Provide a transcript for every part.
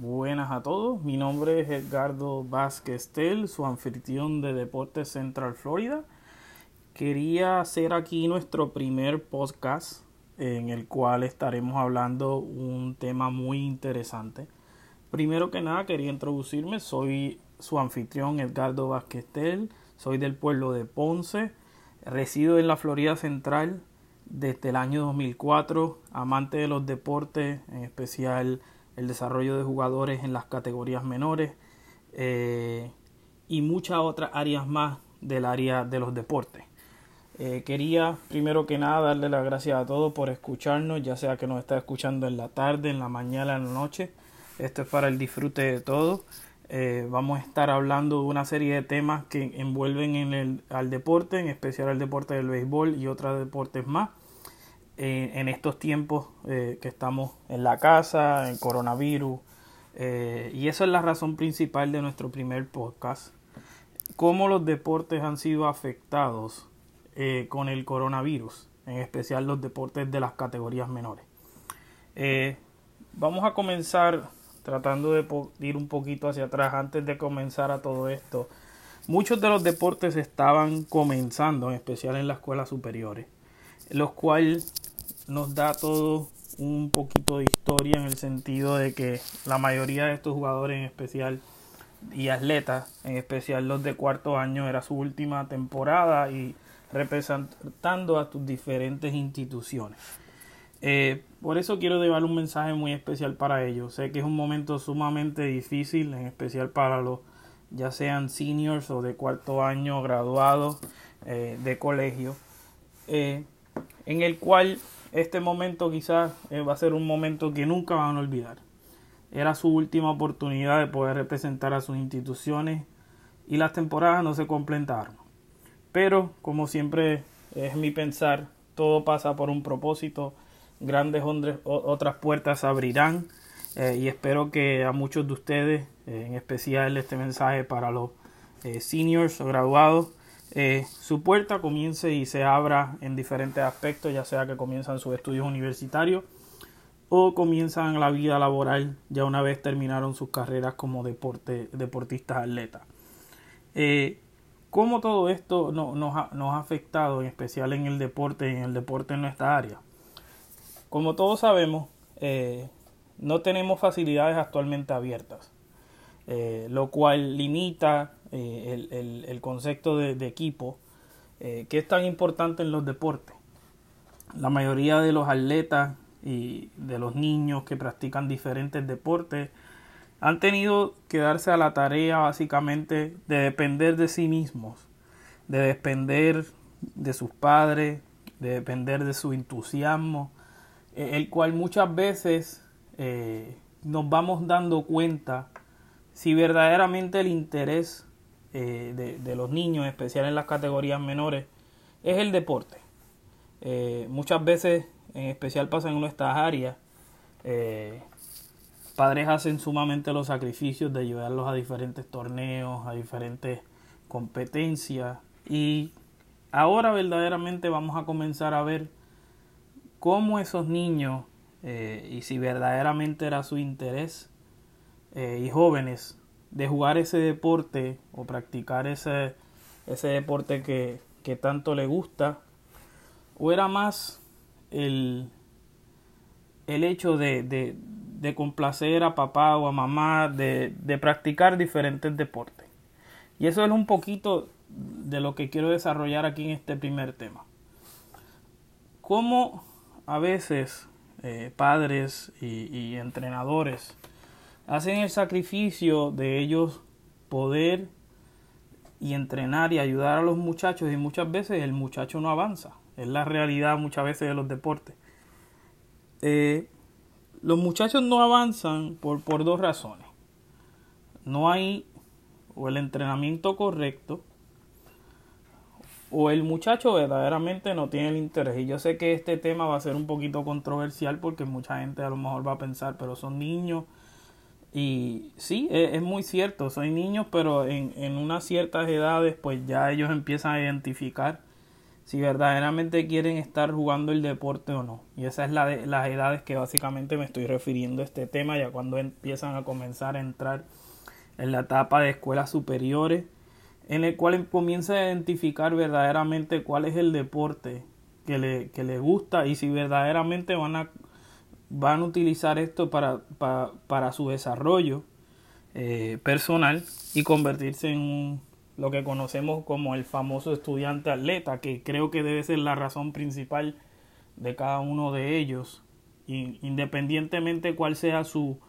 Buenas a todos, mi nombre es Edgardo Vázquez Tel, su anfitrión de Deportes Central Florida. Quería hacer aquí nuestro primer podcast en el cual estaremos hablando un tema muy interesante. Primero que nada quería introducirme, soy su anfitrión Edgardo Vázquez Tel, soy del pueblo de Ponce, resido en la Florida Central desde el año 2004, amante de los deportes, en especial el desarrollo de jugadores en las categorías menores eh, y muchas otras áreas más del área de los deportes. Eh, quería primero que nada darle las gracias a todos por escucharnos, ya sea que nos está escuchando en la tarde, en la mañana, en la noche. Esto es para el disfrute de todos. Eh, vamos a estar hablando de una serie de temas que envuelven en el, al deporte, en especial el deporte del béisbol y otros deportes más en estos tiempos eh, que estamos en la casa, en coronavirus. Eh, y eso es la razón principal de nuestro primer podcast. Cómo los deportes han sido afectados eh, con el coronavirus, en especial los deportes de las categorías menores. vamos a comenzar tratando de ir un poquito hacia atrás antes de comenzar a todo esto. Muchos de los deportes estaban comenzando, en especial en las escuelas superiores, los cuales nos da todo un poquito de historia en el sentido de que la mayoría de estos jugadores en especial y atletas, en especial los de cuarto año, era su última temporada y representando a tus diferentes instituciones. Eh, por eso quiero llevar un mensaje muy especial para ellos. Sé que es un momento sumamente difícil, en especial para los ya sean seniors o de cuarto año graduados eh, de colegio, eh, en el cual este momento quizás eh, va a ser un momento que nunca van a olvidar. Era su última oportunidad de poder representar a sus instituciones y las temporadas no se completaron. Pero, como siempre es mi pensar, todo pasa por un propósito, grandes otras puertas abrirán eh, y espero que a muchos de ustedes, eh, en especial este mensaje para los seniors o graduados, eh, su puerta comience y se abra en diferentes aspectos, ya sea que comienzan sus estudios universitarios o comienzan la vida laboral ya una vez terminaron sus carreras como deporte, deportistas atletas. Eh, ¿Cómo todo esto nos, ha, afectado, en especial en el deporte, en el deporte en nuestra área? Como todos sabemos, eh, no tenemos facilidades actualmente abiertas, lo cual limita eh, el, concepto de, equipo, eh, que es tan importante en los deportes. La mayoría de los atletas y de los niños que practican diferentes deportes han tenido que darse a la tarea básicamente de depender de sí mismos, de depender de sus padres, de depender de su entusiasmo, eh, el cual muchas veces nos vamos dando cuenta si verdaderamente el interés eh, de, los niños, en especial en las categorías menores, es el deporte. Eh, muchas veces, en especial pasa en nuestras áreas, eh, padres hacen sumamente los sacrificios de llevarlos a diferentes torneos, a diferentes competencias y ahora verdaderamente vamos a comenzar a ver cómo esos niños y si verdaderamente era su interés y jóvenes de jugar ese deporte o practicar ese, ese deporte que, tanto le gusta, o era más el, el hecho de, de, complacer a papá o a mamá, de, de practicar diferentes deportes. Y eso es un poquito de lo que quiero desarrollar aquí en este primer tema. Cómo a veces eh, padres y entrenadores hacen el sacrificio de ellos poder y entrenar y ayudar a los muchachos y muchas veces el muchacho no avanza. Es la realidad muchas veces de los deportes. Eh, los muchachos no avanzan por, por dos razones. No hay o el entrenamiento correcto o el muchacho verdaderamente no tiene el interés. Y yo sé que este tema va a ser un poquito controversial porque mucha gente a lo mejor va a pensar, pero son niños y sí, e, es, muy cierto, soy niños, pero en, en unas ciertas edades pues ya ellos empiezan a identificar si verdaderamente quieren estar jugando el deporte o no. Y esa es la de las edades que básicamente me estoy refiriendo a este tema, ya cuando empiezan a comenzar a entrar en la etapa de escuelas superiores, en el cual comienza a identificar verdaderamente cuál es el deporte que le, que gusta y si verdaderamente van a, van a utilizar esto para, para, su desarrollo eh, personal y convertirse en un lo que conocemos como el famoso estudiante atleta, que creo que debe ser la razón principal de cada uno de ellos, independientemente cuál sea su,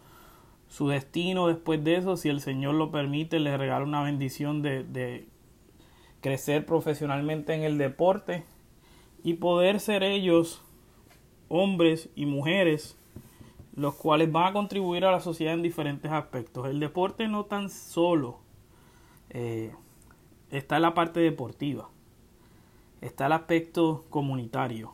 su destino después de eso, si el Señor lo permite, les regala una bendición de, de crecer profesionalmente en el deporte y poder ser ellos hombres y mujeres los cuales van a contribuir a la sociedad en diferentes aspectos. El deporte no tan solo eh, está la parte deportiva, está el aspecto comunitario,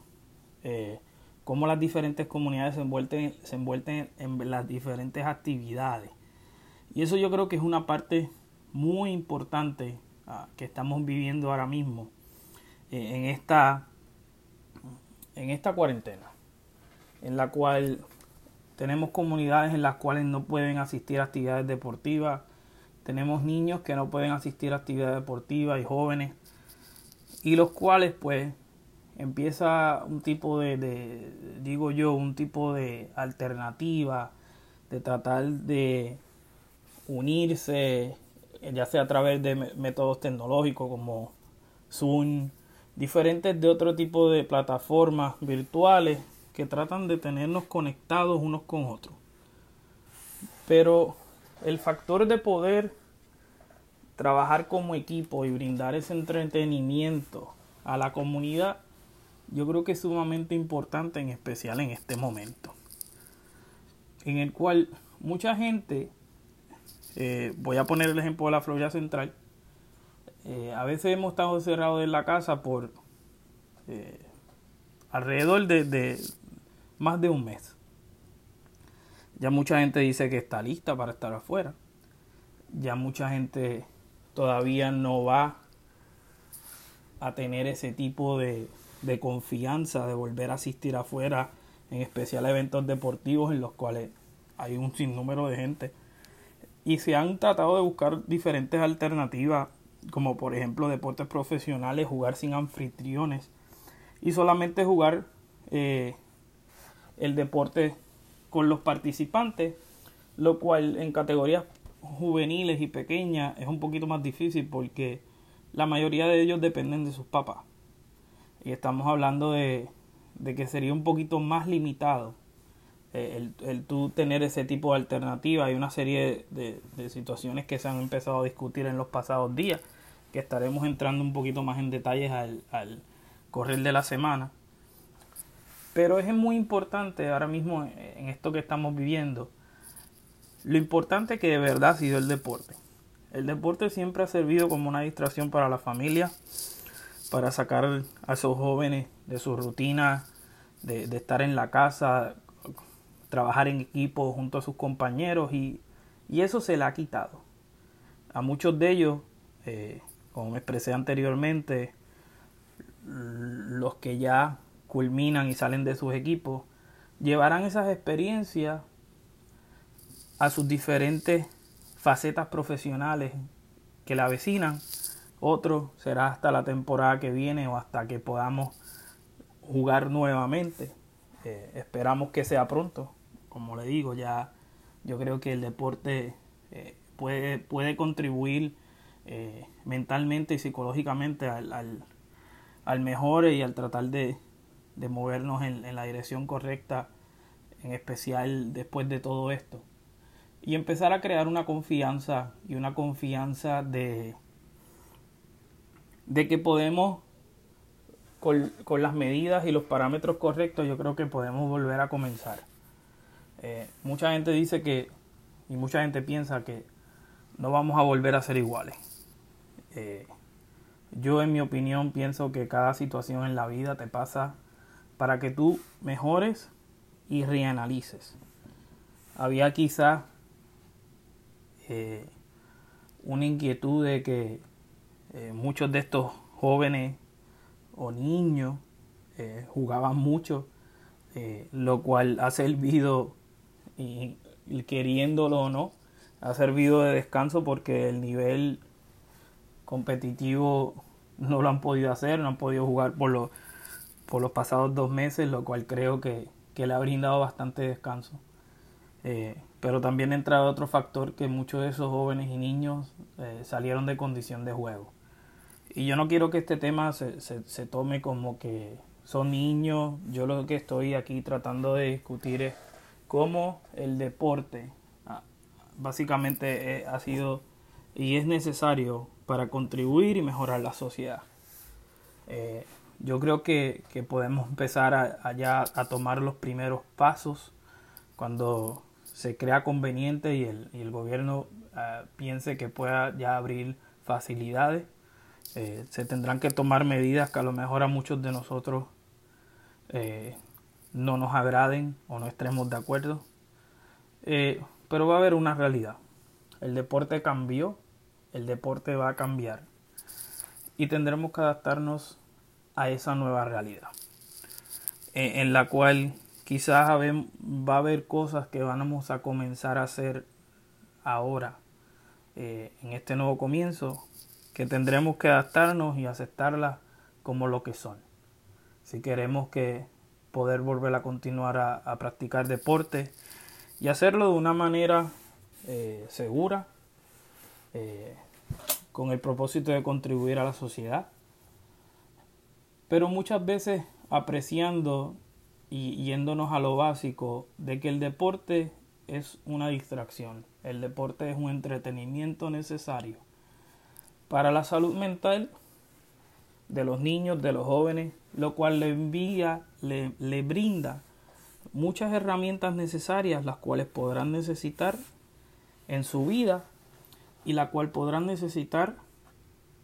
eh, cómo las diferentes comunidades se envuelven, se envuelven en las diferentes actividades. Y eso yo creo que es una parte muy importante ah, que estamos viviendo ahora mismo eh, en, esta, en esta cuarentena, en la cual tenemos comunidades en las cuales no pueden asistir a actividades deportivas, tenemos niños que no pueden asistir a actividades deportivas y jóvenes, y los cuales pues empieza un tipo de, digo yo, un tipo de alternativa, de tratar de unirse, ya sea a través de métodos tecnológicos como Zoom, diferentes de otro tipo de plataformas virtuales que tratan de tenernos conectados unos con otros. Pero el factor de poder trabajar como equipo y brindar ese entretenimiento a la comunidad, yo creo que es sumamente importante, en especial en este momento, en el cual mucha gente, eh, voy a poner el ejemplo de la Florida Central, eh, a veces hemos estado encerrados en la casa por eh, alrededor de más de un mes. Ya mucha gente dice que está lista para estar afuera. Ya mucha gente todavía no va a tener ese tipo de, de confianza de volver a asistir afuera, en especial a eventos deportivos en los cuales hay un sinnúmero de gente. Y se han tratado de buscar diferentes alternativas, como por ejemplo deportes profesionales, jugar sin anfitriones y solamente jugar eh, el deporte con los participantes, lo cual en categorías juveniles y pequeñas es un poquito más difícil porque la mayoría de ellos dependen de sus papás. Y estamos hablando de, que sería un poquito más limitado eh, el, el tú tener ese tipo de alternativa. Hay una serie de, situaciones que se han empezado a discutir en los pasados días, que estaremos entrando un poquito más en detalles al, al correr de la semana. Pero es muy importante ahora mismo en esto que estamos viviendo, lo importante que de verdad ha sido el deporte. El deporte siempre ha servido como una distracción para la familia, para sacar a esos jóvenes de su rutina, de, estar en la casa, trabajar en equipo junto a sus compañeros y, eso se le ha quitado. A muchos de ellos, eh, como me expresé anteriormente, los que ya culminan y salen de sus equipos, llevarán esas experiencias a sus diferentes facetas profesionales que la avecinan. Otro será hasta la temporada que viene o hasta que podamos jugar nuevamente. Eh, esperamos que sea pronto. Como le digo, ya yo creo que el deporte eh, puede, puede contribuir eh, mentalmente y psicológicamente al, al, al mejor y al tratar de, de movernos en, la dirección correcta, en especial después de todo esto. Y empezar a crear una confianza y una confianza de, de que podemos, con, las medidas y los parámetros correctos, yo creo que podemos volver a comenzar. Eh, mucha gente dice que, y mucha gente piensa que no vamos a volver a ser iguales. Eh, yo en mi opinión pienso que cada situación en la vida te pasa para que tú mejores y reanalices. Había quizá eh, una inquietud de que eh, muchos de estos jóvenes o niños jugaban mucho, lo cual ha servido, y, queriéndolo o no, ha servido de descanso porque el nivel competitivo no lo han podido hacer, no han podido jugar por los, por los pasados dos meses, lo cual creo que, le ha brindado bastante descanso. Eh, pero también entra otro factor que muchos de esos jóvenes y niños eh, salieron de condición de juego. Y yo no quiero que este tema se, se, tome como que son niños. Yo lo que estoy aquí tratando de discutir es cómo el deporte ah, básicamente eh, ha sido y es necesario para contribuir y mejorar la sociedad. Yo creo que, podemos empezar a, a, tomar los primeros pasos cuando se crea conveniente y el, y el gobierno eh, piense que pueda ya abrir facilidades. Eh, se tendrán que tomar medidas que a lo mejor a muchos de nosotros no nos agraden o no estemos de acuerdo. pero va a haber una realidad. El deporte cambió el deporte va a cambiar y tendremos que adaptarnos a esa nueva realidad en la cual quizás va a haber cosas que vamos a comenzar a hacer ahora eh, en este nuevo comienzo que tendremos que adaptarnos y aceptarlas como lo que son. Si queremos que poder volver a continuar a, practicar deporte y hacerlo de una manera eh, segura eh, con el propósito de contribuir a la sociedad, pero muchas veces apreciando y yéndonos a lo básico de que el deporte es una distracción, el deporte es un entretenimiento necesario para la salud mental de los niños, de los jóvenes, lo cual le envía, le, le brinda muchas herramientas necesarias, las cuales podrán necesitar en su vida y la cual podrán necesitar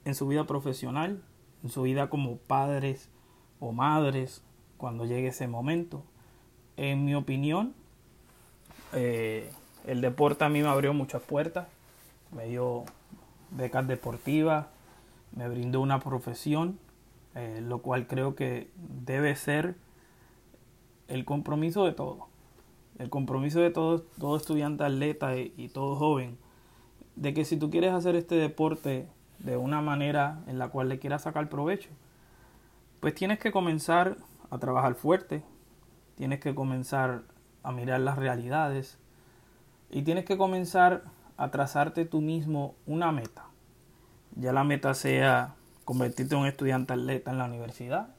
en su vida profesional, en su vida como padres o madres cuando llegue ese momento. En mi opinión, eh, el deporte a mí me abrió muchas puertas, me dio becas deportivas, me brindó una profesión, eh, lo cual creo que debe ser el compromiso de todo. El compromiso de todo, todo estudiante atleta y todo joven de que si tú quieres hacer este deporte de una manera en la cual le quieras sacar provecho, pues tienes que comenzar a trabajar fuerte, tienes que comenzar a mirar las realidades y tienes que comenzar a trazarte tú mismo una meta. Ya la meta sea convertirte en un estudiante atleta en la universidad,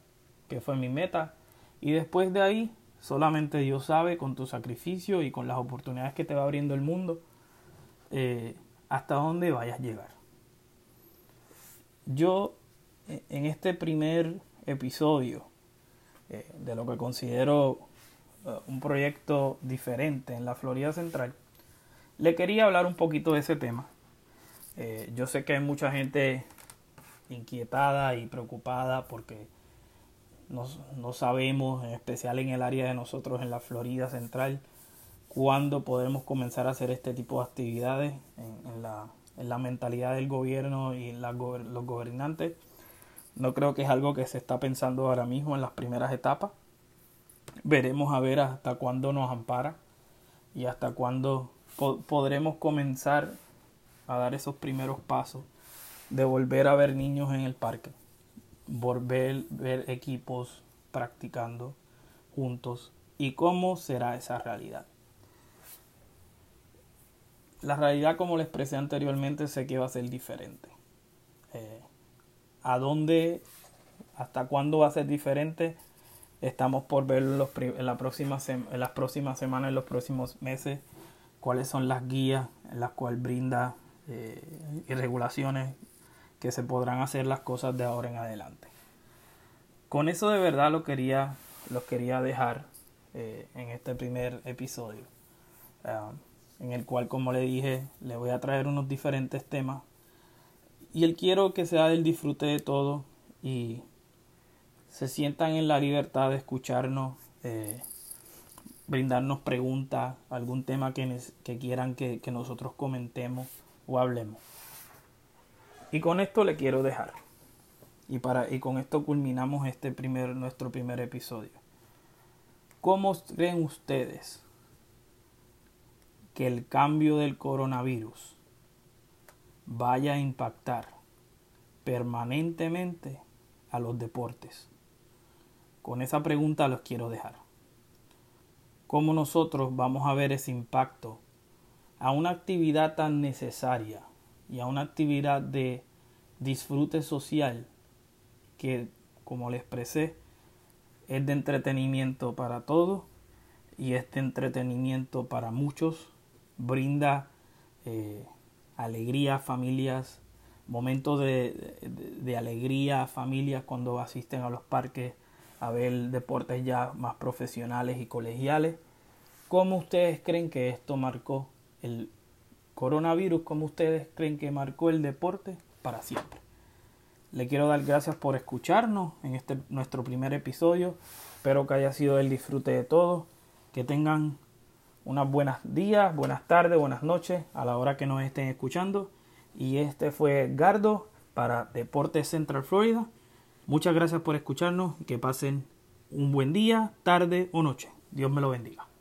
que fue mi meta, y después de ahí solamente Dios sabe con tu sacrificio y con las oportunidades que te va abriendo el mundo, eh, hasta dónde vayas a llegar. Yo e, en este primer episodio eh, de lo que considero eh, un proyecto diferente en la Florida Central, le quería hablar un poquito de ese tema. Eh, yo sé que hay mucha gente inquietada y preocupada porque no, no, sabemos, en especial en el área de nosotros en la Florida Central, cuándo podremos comenzar a hacer este tipo de actividades en, la, en la, mentalidad del gobierno y los gobernantes. No creo que es algo que se está pensando ahora mismo en las primeras etapas. Veremos a ver hasta cuándo nos ampara y hasta cuándo podremos comenzar a dar esos primeros pasos de volver a ver niños en el parque, volver a ver equipos practicando juntos y cómo será esa realidad. La realidad, como les expresé anteriormente, sé que va a ser diferente. Eh, ¿A dónde, hasta cuándo va a ser diferente? Estamos por ver próxima en las próximas semanas, en los próximos meses, cuáles son las guías en las cuales brinda eh, y regulaciones que se podrán hacer las cosas de ahora en adelante. Con eso de verdad lo quería, lo quería dejar eh, en este primer episodio. Ah, en el cual, como le dije, le voy a traer unos diferentes temas. Y él quiero que sea del disfrute de todo y se sientan en la libertad de escucharnos, eh, brindarnos preguntas, algún tema que, que quieran que, que nosotros comentemos o hablemos. Y con esto le quiero dejar. Y, para, y con esto culminamos este primer, nuestro primer episodio. ¿Cómo creen ustedes que el cambio del coronavirus vaya a impactar permanentemente a los deportes? Con esa pregunta los quiero dejar. ¿Cómo nosotros vamos a ver ese impacto a una actividad tan necesaria y a una actividad de disfrute social que, como le expresé, es de entretenimiento para todos y este entretenimiento para muchos brinda eh, alegría a familias, momentos de, de, alegría a familias cuando asisten a los parques a ver deportes ya más profesionales y colegiales. ¿Cómo ustedes creen que esto marcó el coronavirus, como ustedes creen que marcó el deporte para siempre. Le quiero dar gracias por escucharnos en este nuestro primer episodio. Espero que haya sido el disfrute de todos. Que tengan unas buenas días, buenas tardes, buenas noches a la hora que nos estén escuchando. Y este fue Gardo para Deportes Central Florida. Muchas gracias por escucharnos que pasen un buen día, tarde o noche. Dios me lo bendiga.